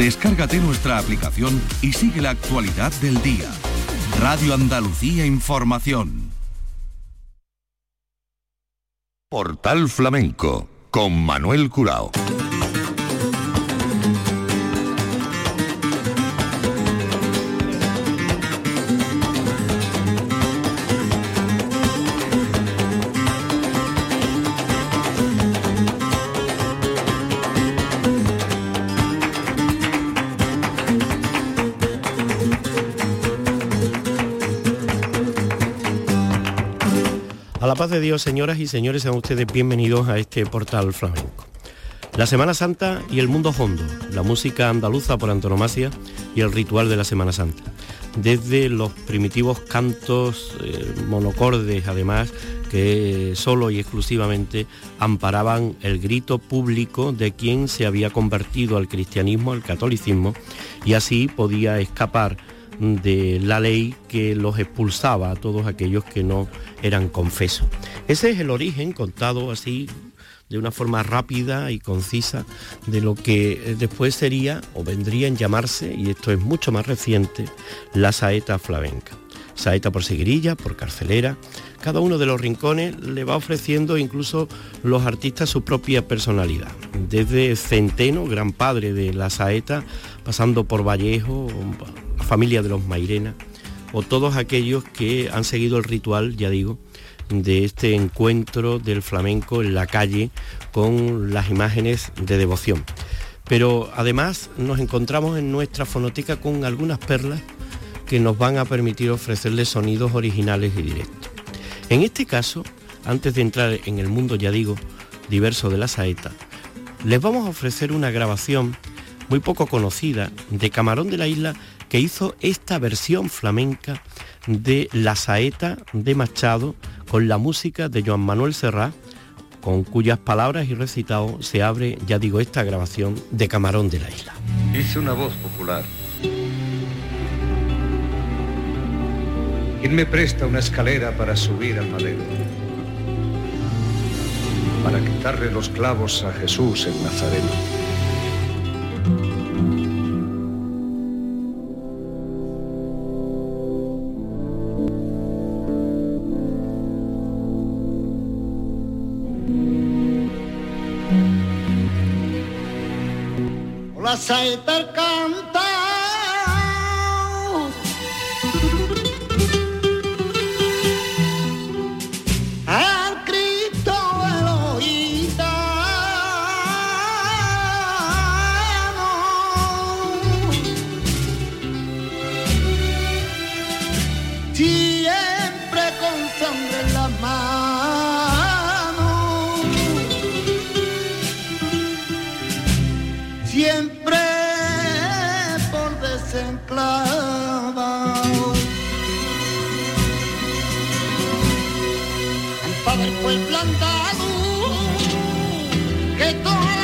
Descárgate nuestra aplicación y sigue la actualidad del día. Radio Andalucía Información. Portal Flamenco con Manuel Curao. Paz de Dios, señoras y señores, sean ustedes bienvenidos a este portal flamenco. La Semana Santa y el mundo hondo, la música andaluza por antonomasia y el ritual de la Semana Santa. Desde los primitivos cantos eh, monocordes, además, que solo y exclusivamente amparaban el grito público de quien se había convertido al cristianismo, al catolicismo, y así podía escapar de la ley que los expulsaba a todos aquellos que no eran confesos. Ese es el origen, contado así de una forma rápida y concisa de lo que después sería o vendría en llamarse, y esto es mucho más reciente, la saeta flamenca. Saeta por seguirilla, por carcelera, cada uno de los rincones le va ofreciendo incluso los artistas su propia personalidad. Desde Centeno, gran padre de la saeta, pasando por Vallejo, familia de los Mairena, o todos aquellos que han seguido el ritual, ya digo, de este encuentro del flamenco en la calle con las imágenes de devoción. Pero además nos encontramos en nuestra fonoteca con algunas perlas que nos van a permitir ofrecerles sonidos originales y directos. En este caso, antes de entrar en el mundo, ya digo, diverso de la saeta, les vamos a ofrecer una grabación muy poco conocida de Camarón de la Isla que hizo esta versión flamenca de La Saeta de Machado con la música de Joan Manuel Serrat, con cuyas palabras y recitado se abre, ya digo, esta grabación de Camarón de la Isla. Hice una voz popular. ¿Quién me presta una escalera para subir al madero? Para quitarle los clavos a Jesús en Nazareno. Saeta canta al que toda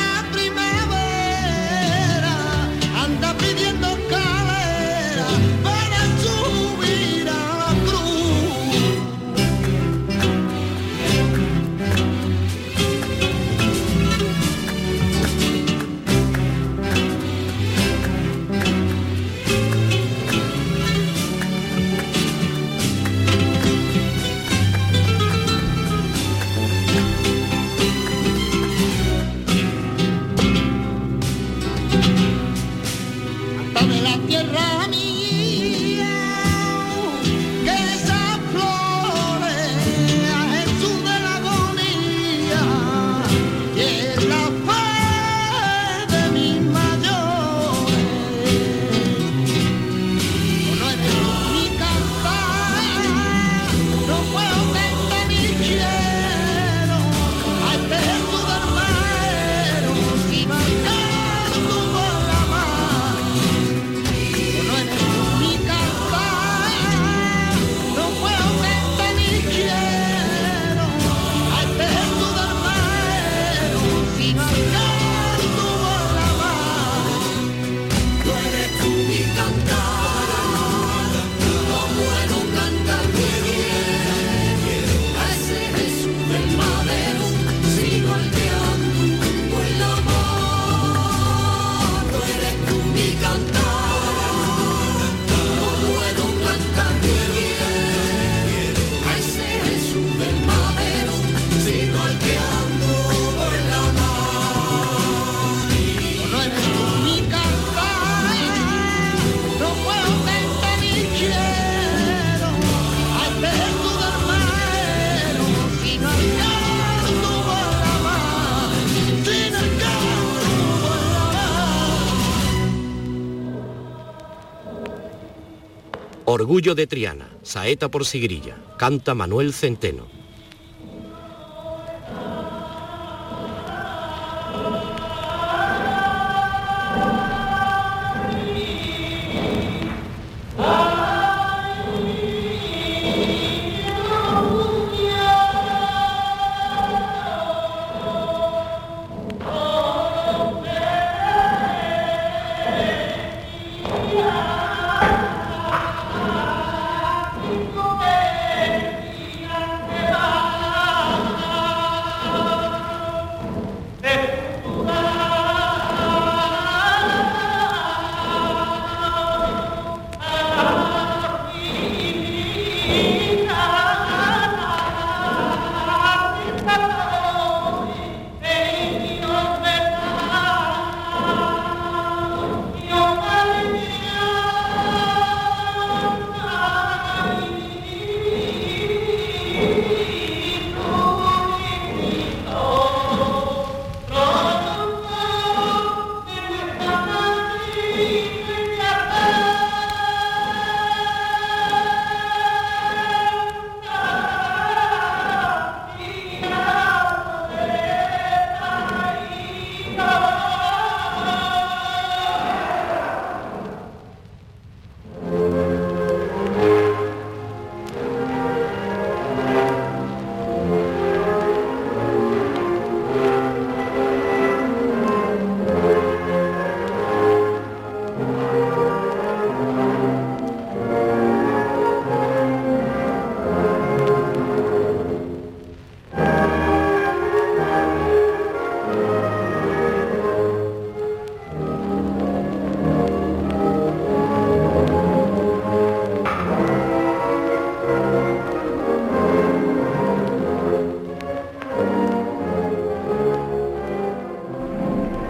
Orgullo de Triana, saeta por Sigrilla, canta Manuel Centeno.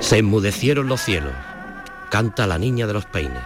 Se enmudecieron los cielos, canta la niña de los peines.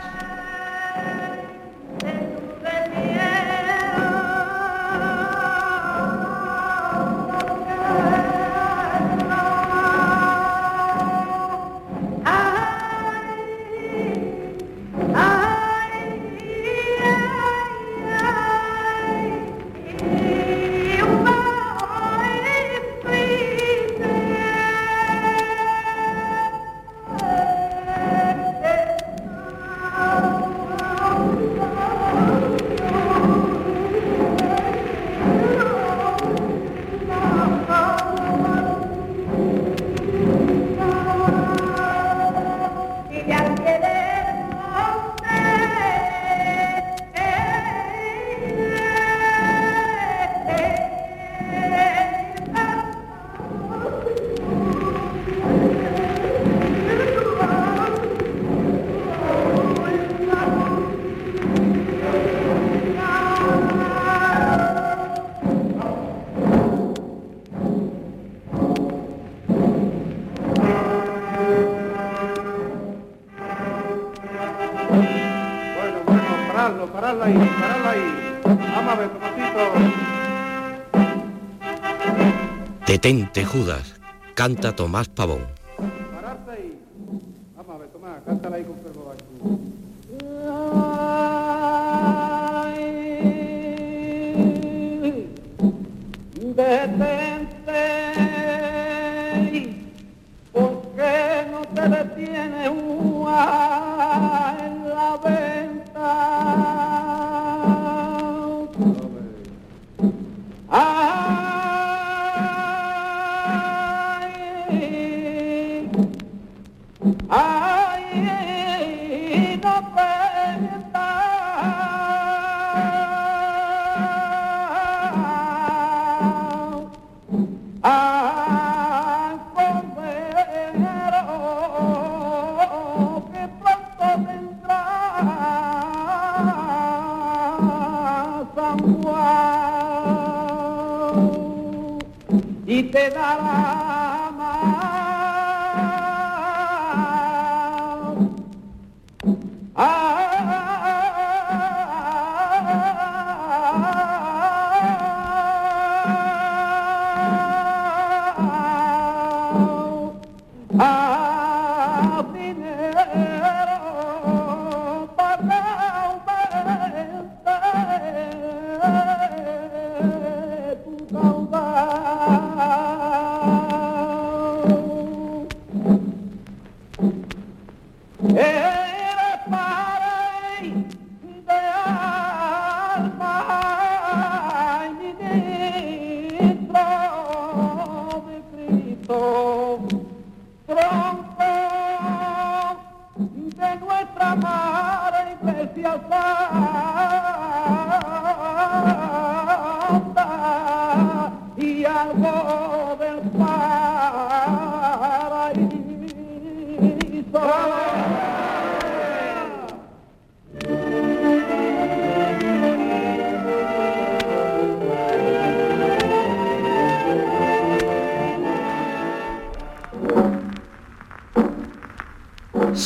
Detente, Judas, canta Tomás Pavón.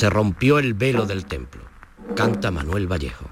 Se rompió el velo del templo. Canta Manuel Vallejo.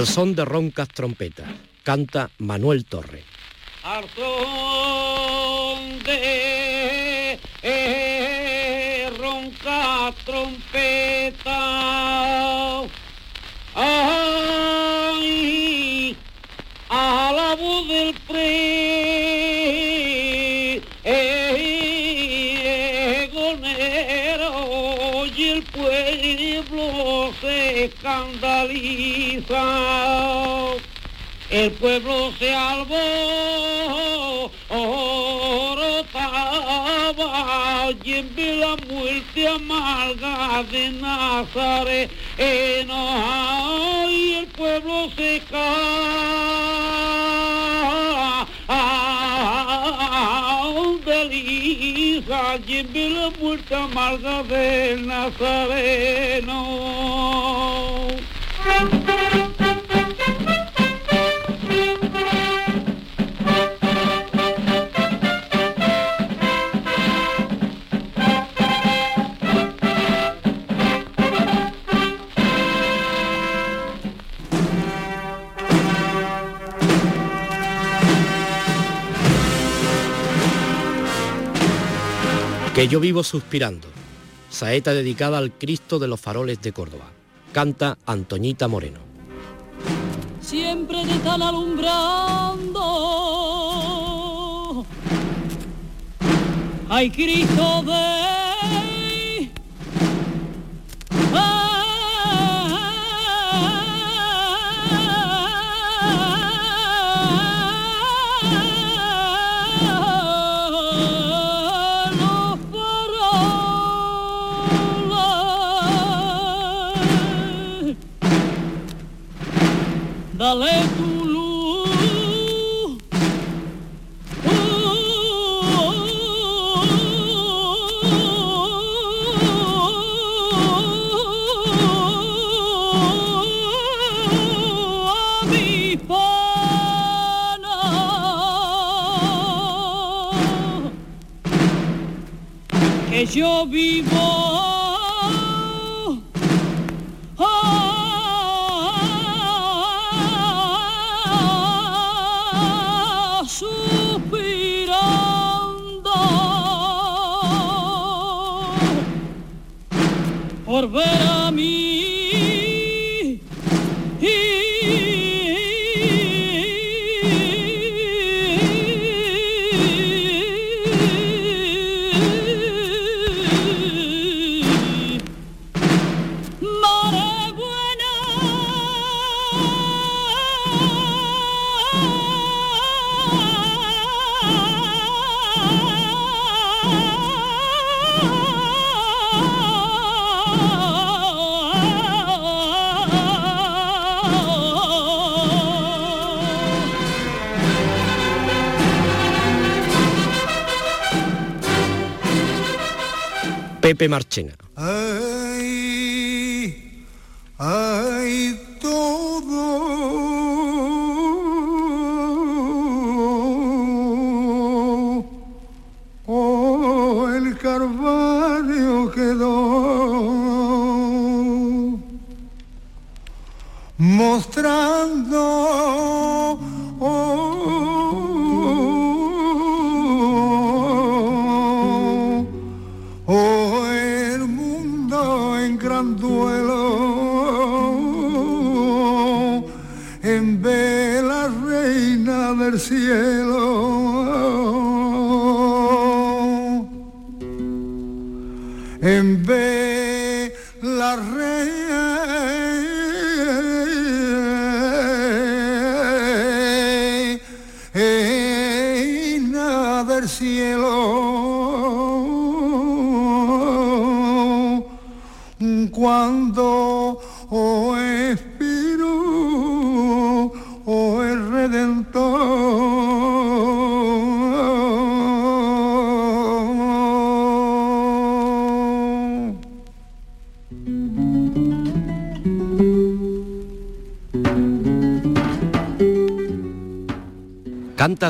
Al son de roncas trompetas, canta Manuel Torre. Escandaliza el pueblo se alborotaba y en la muerte amarga de Nazaret y el pueblo se escandaliza y en la muerte amarga de Nazareno Que yo vivo suspirando. Saeta dedicada al Cristo de los faroles de Córdoba. Canta Antoñita Moreno. Siempre te están alumbrando. Hay Cristo de valendo o a que yo vivo por Marchena.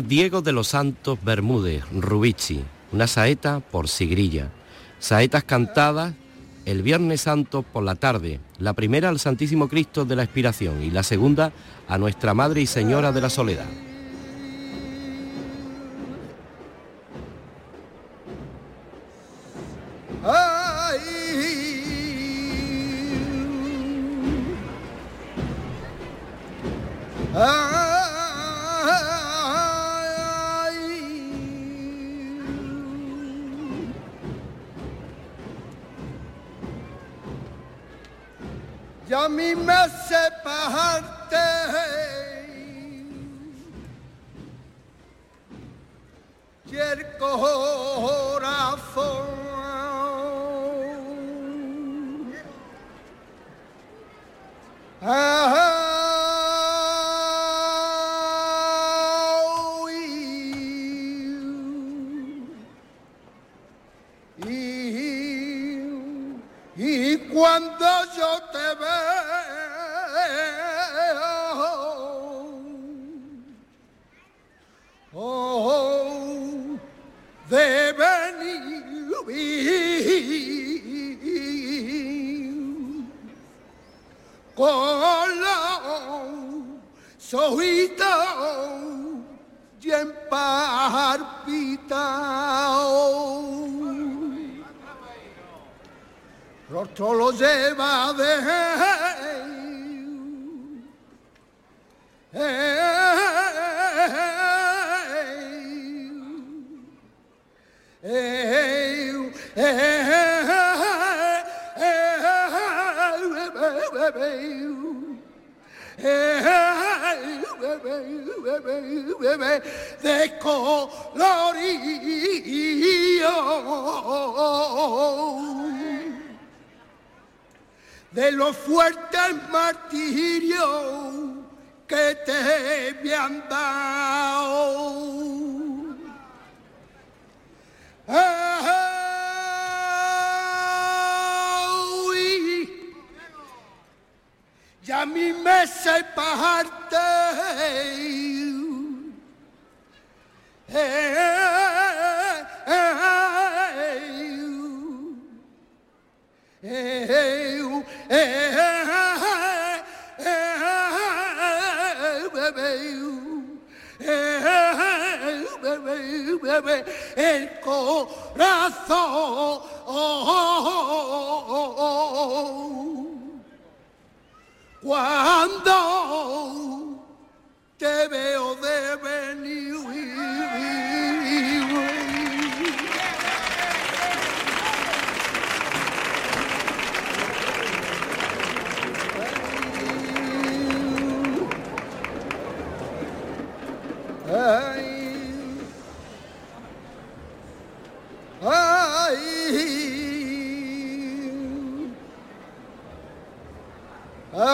Diego de los Santos Bermúdez, Rubici, una saeta por Sigrilla. Saetas cantadas el Viernes Santo por la tarde, la primera al Santísimo Cristo de la Expiración y la segunda a Nuestra Madre y Señora de la Soledad. Ya mi me separte y el corazón ese parte. El corazón. Cuando te veo de venir. Ay, ay. En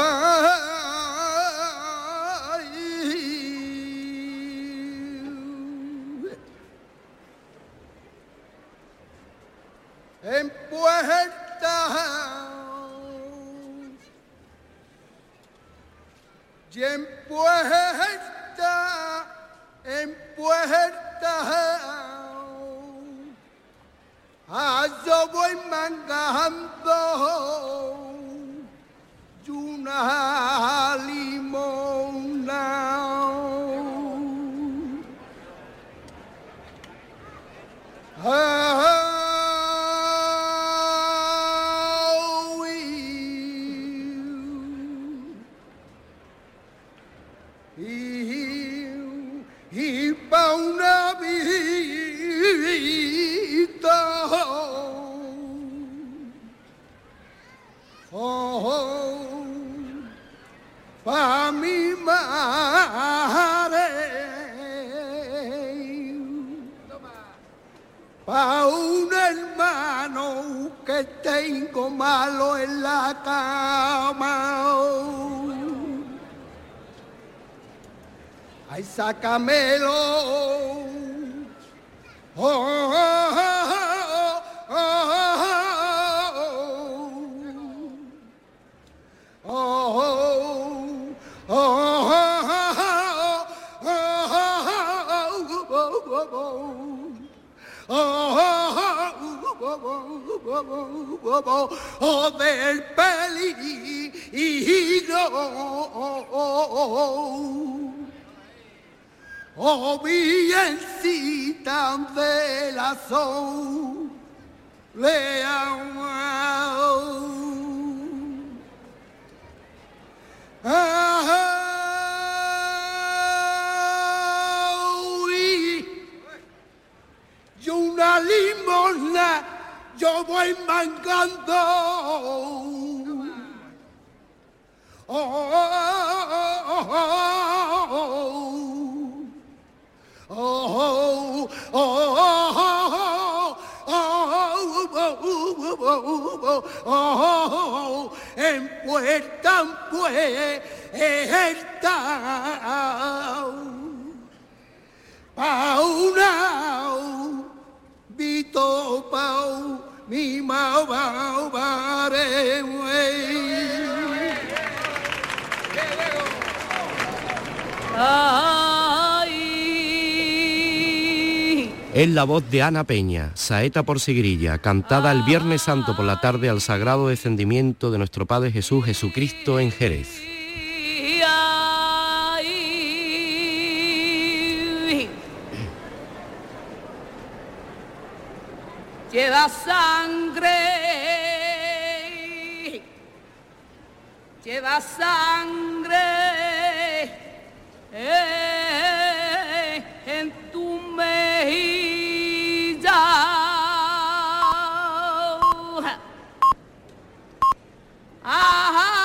puerta y en puerta, en puerta, ah, yo voy mangando y una limona. Y, malo en la cama. Ay, sácamelo. Oh, oh, oh, oh, del peligro. Oh, virgencita de la sol, le Y una limosna yo voy mangando. Oh, oh, oh, oh, oh, oh, oh, oh, en puerta en puerta Pauna Vito Pau mi mau bare Es la voz de Ana Peña, saeta por Sigrilla, cantada el Viernes Santo por la tarde al sagrado descendimiento de nuestro Padre Jesús Jesucristo en Jerez. Lleva sangre, lleva sangre eh, en tu mejilla. Ay,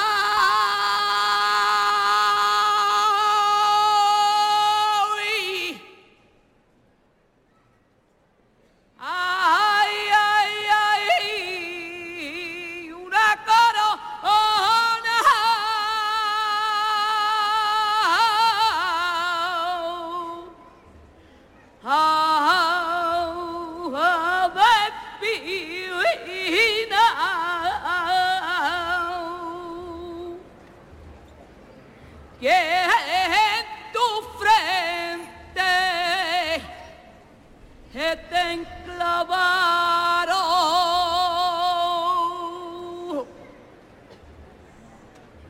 te enclavaron.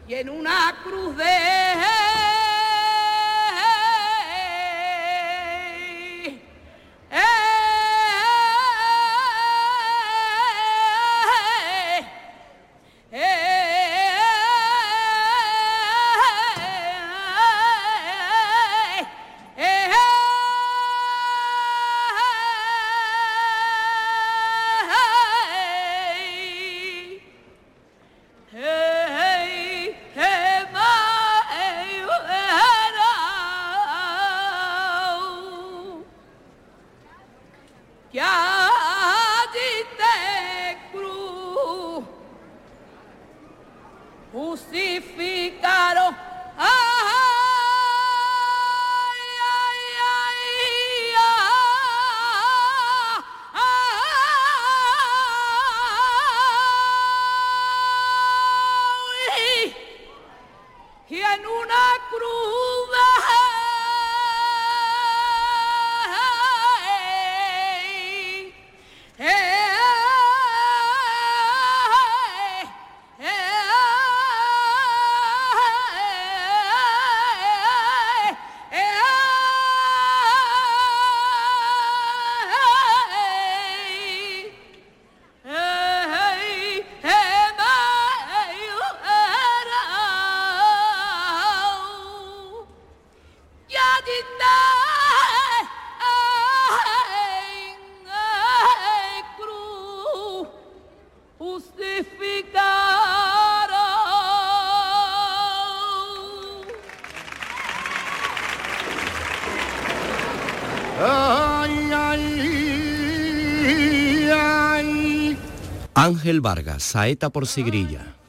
Y en una cruz de justificarán. Ay, ay, ay. Ángel Vargas, Saeta por Sigrilla.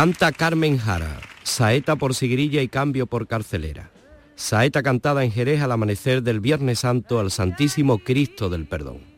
Canta Carmen Jara, saeta por sigrilla y cambio por carcelera. Saeta cantada en Jerez al amanecer del Viernes Santo al Santísimo Cristo del Perdón.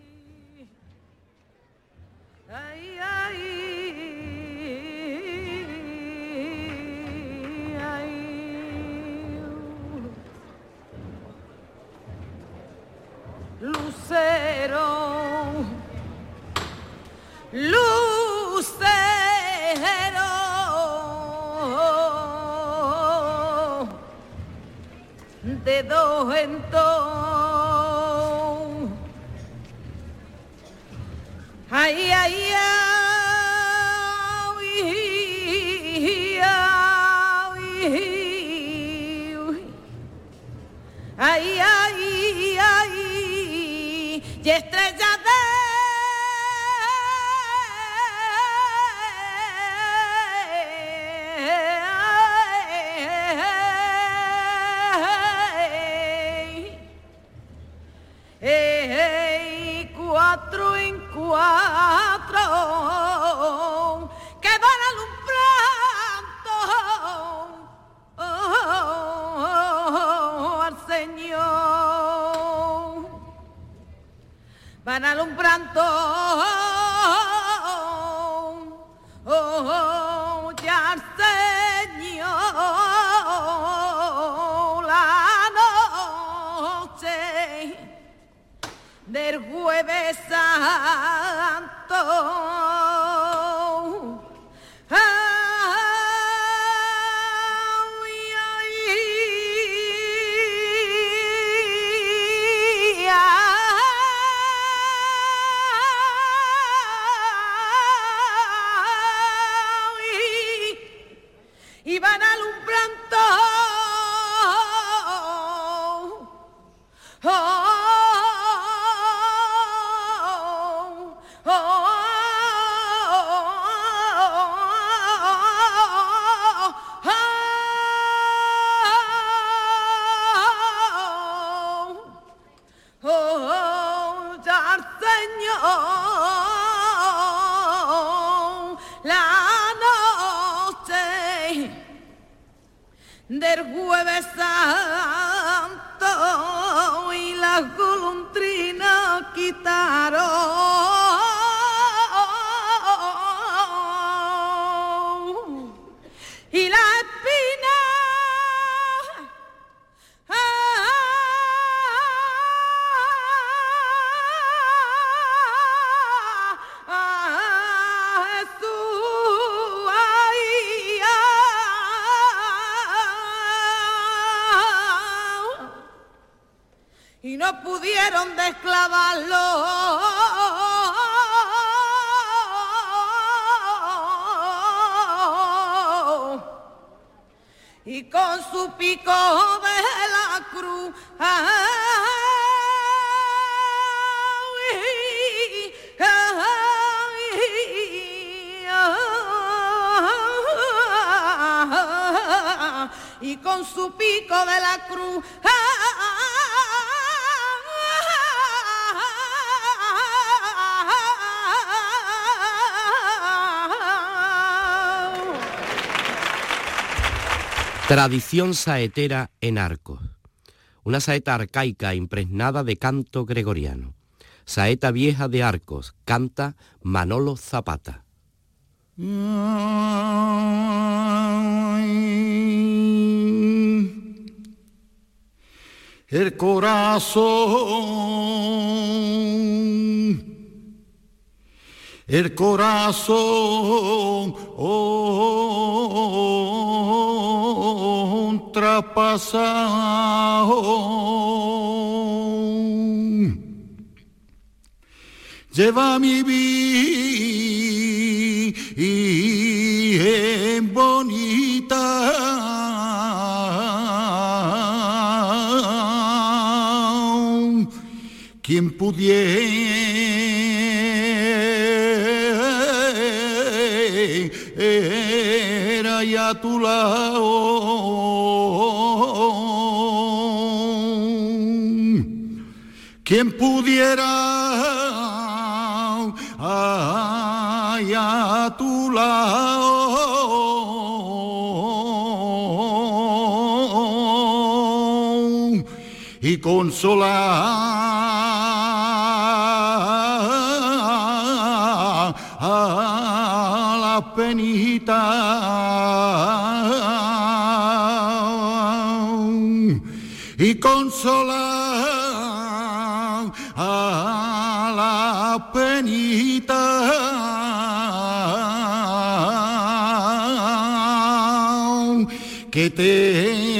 No pudieron desclavarlo y con su pico de la cruz y con su pico de la cruz Tradición saetera en Arcos. Una saeta arcaica impregnada de canto gregoriano. Saeta vieja de Arcos. Canta Manolo Zapata. El corazón, el corazón oh, traspasado. Lleva mi vida bonita. Quien pudiera y a tu lado. Quien pudiera ay, a tu lado. Y consolar a la penita y consolar a la penita que te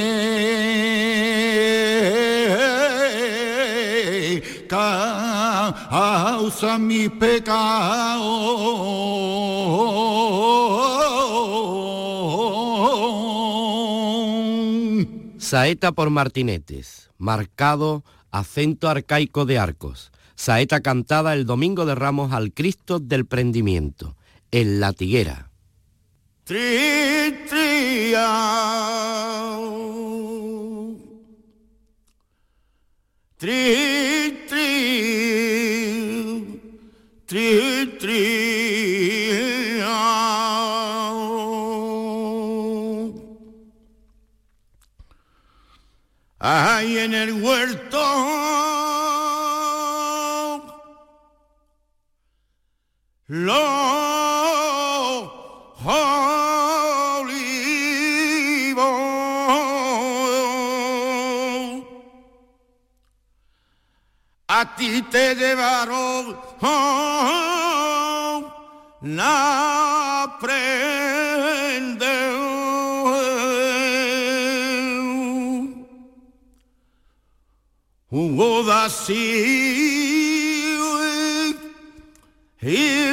causa mi pecado. Saeta por Martinetes. Marcado acento arcaico de Arcos. Saeta cantada el domingo de Ramos al Cristo del Prendimiento. En la tiguera. Tri. Tri. Ay, en el huerto. Los olivos a ti te llevaron oh, la prenda hubo así y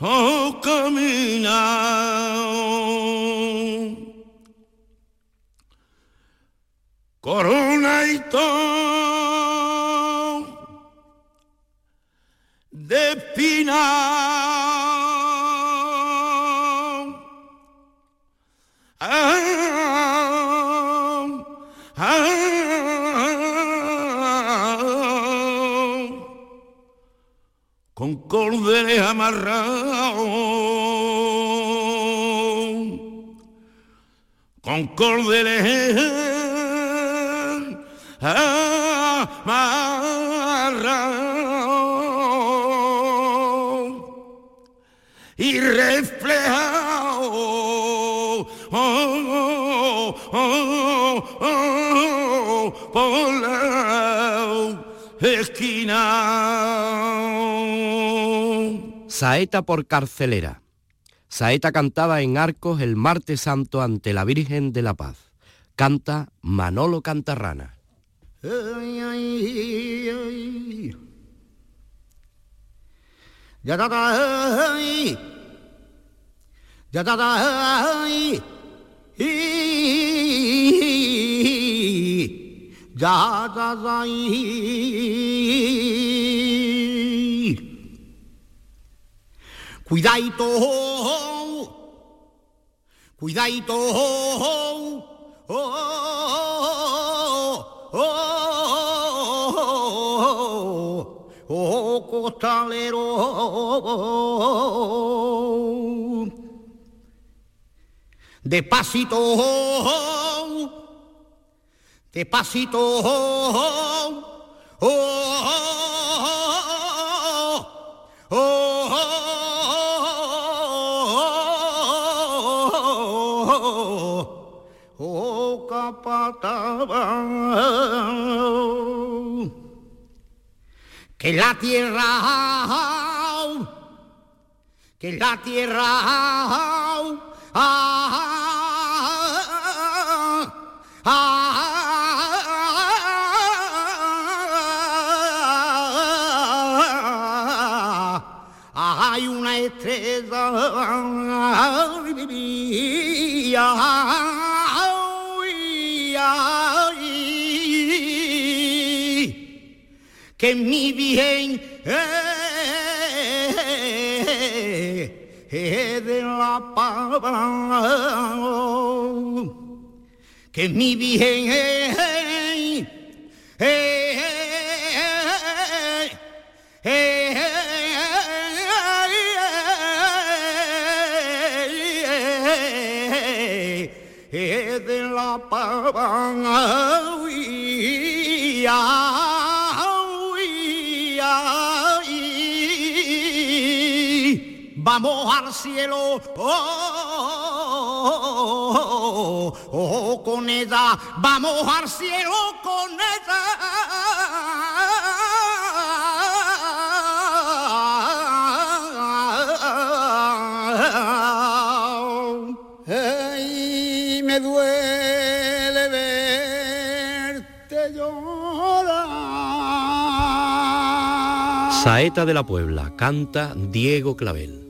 oh caminar corona y todo de espinar con cordeles amarrados, con cordeles amarrados y reflejado oh, oh, oh, por la esquina. Saeta por carcelera. Saeta cantada en Arcos el martes santo ante la Virgen de la Paz. Canta Manolo Cantarrana. Ya. Ya ay. Cuidadito, cuidadito, oh, oh, oh, oh, costalero. Despacito, despacito, oh, oh, capataba que la tierra, que la tierra, hay una estrella que mi bien es de la paz. Que mi bien es de la paz vamos al cielo oh, oh, oh, con ella vamos al cielo con ella Ay, me duele verte llorar Saeta de la Puebla. Canta Diego Clavel.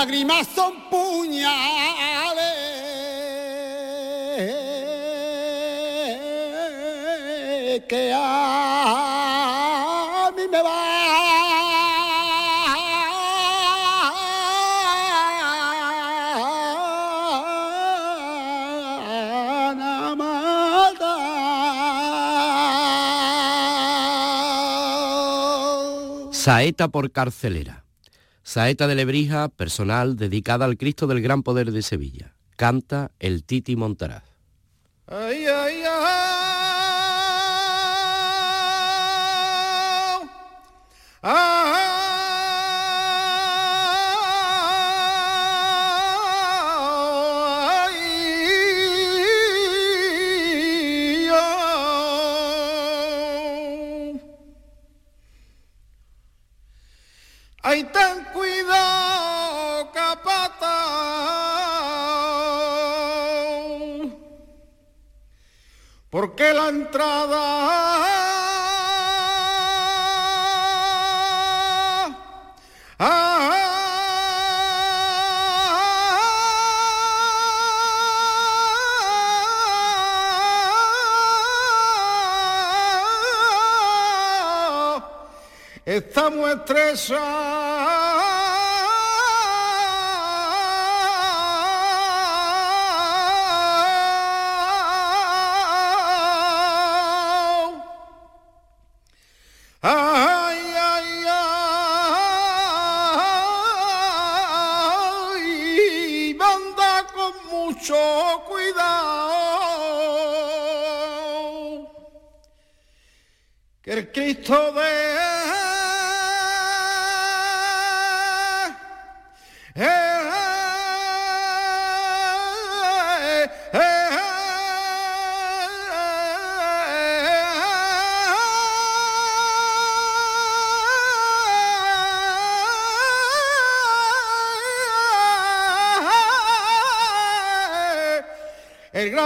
Lágrimas son puñales que a mí me van a. Saeta por carcelera. Saeta de Lebrija, personal dedicada al Cristo del Gran Poder de Sevilla. Canta el Titi Montaraz. Entrada Estamos estresados.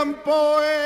El gran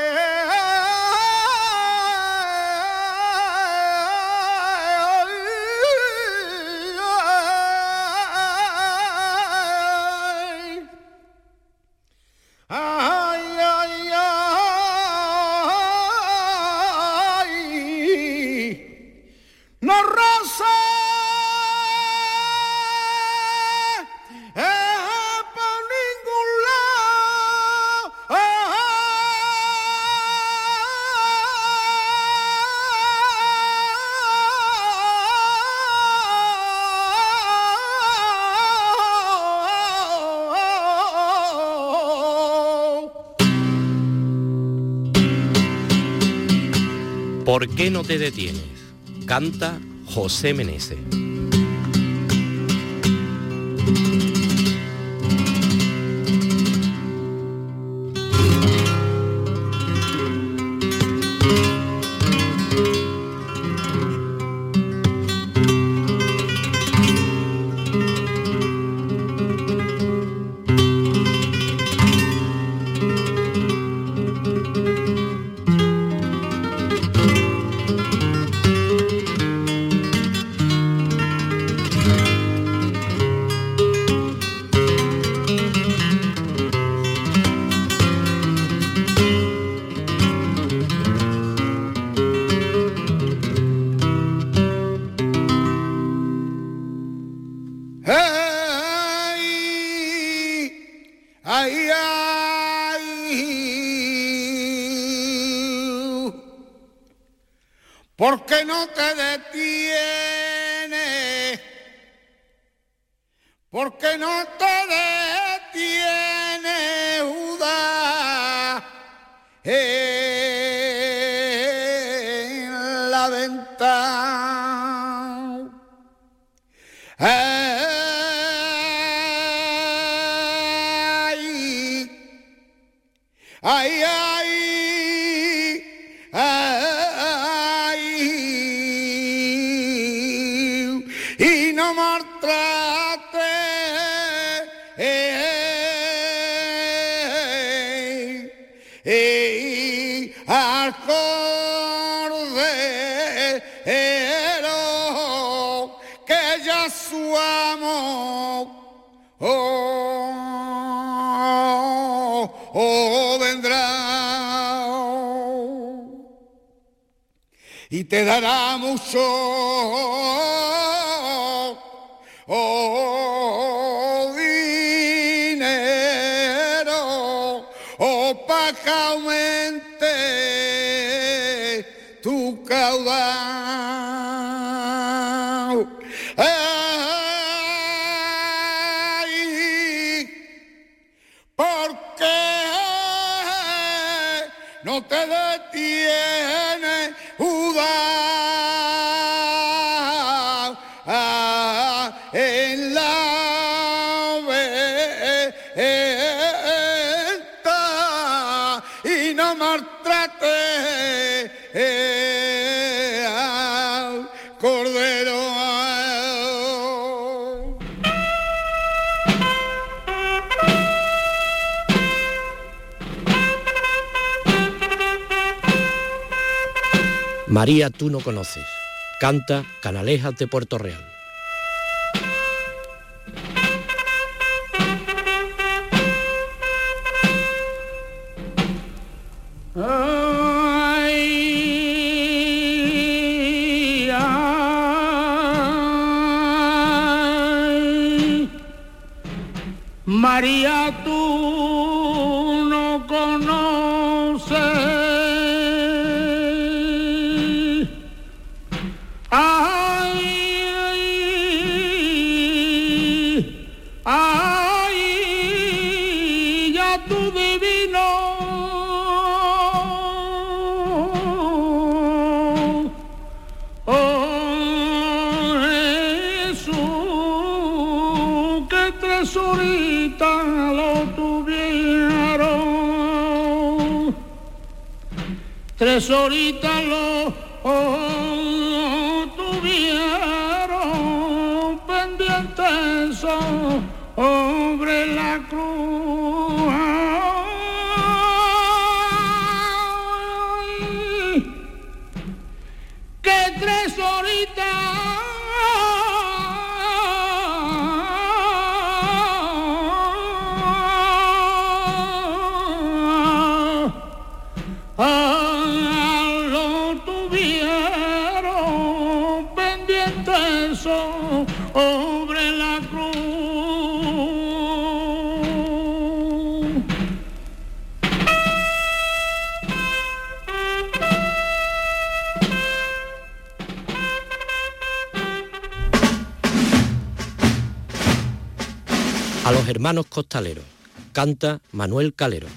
¿Por qué no te detienes? Canta José Menese. ¿Por qué no te detienes, te dará mucho. Oh, oh, dinero, oh. María tú no conoces. Canta Canalejas de Puerto Real. sobre la cruz. A los hermanos costaleros canta Manuel Calero.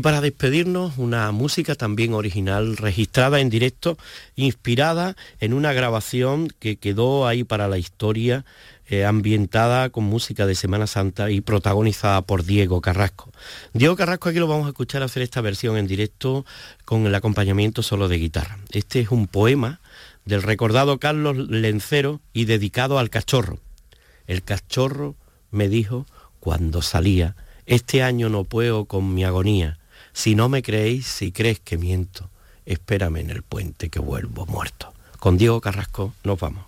Y para despedirnos, una música también original, registrada en directo, inspirada en una grabación que quedó ahí para la historia, eh, ambientada con música de Semana Santa y protagonizada por Diego Carrasco. Diego Carrasco aquí lo vamos a escuchar hacer esta versión en directo con el acompañamiento solo de guitarra. Este es un poema del recordado Carlos Lencero y dedicado al cachorro. El cachorro me dijo cuando salía, este año no puedo con mi agonía. Si no me creéis, si crees que miento, espérame en el puente que vuelvo muerto. Con Diego Carrasco nos vamos.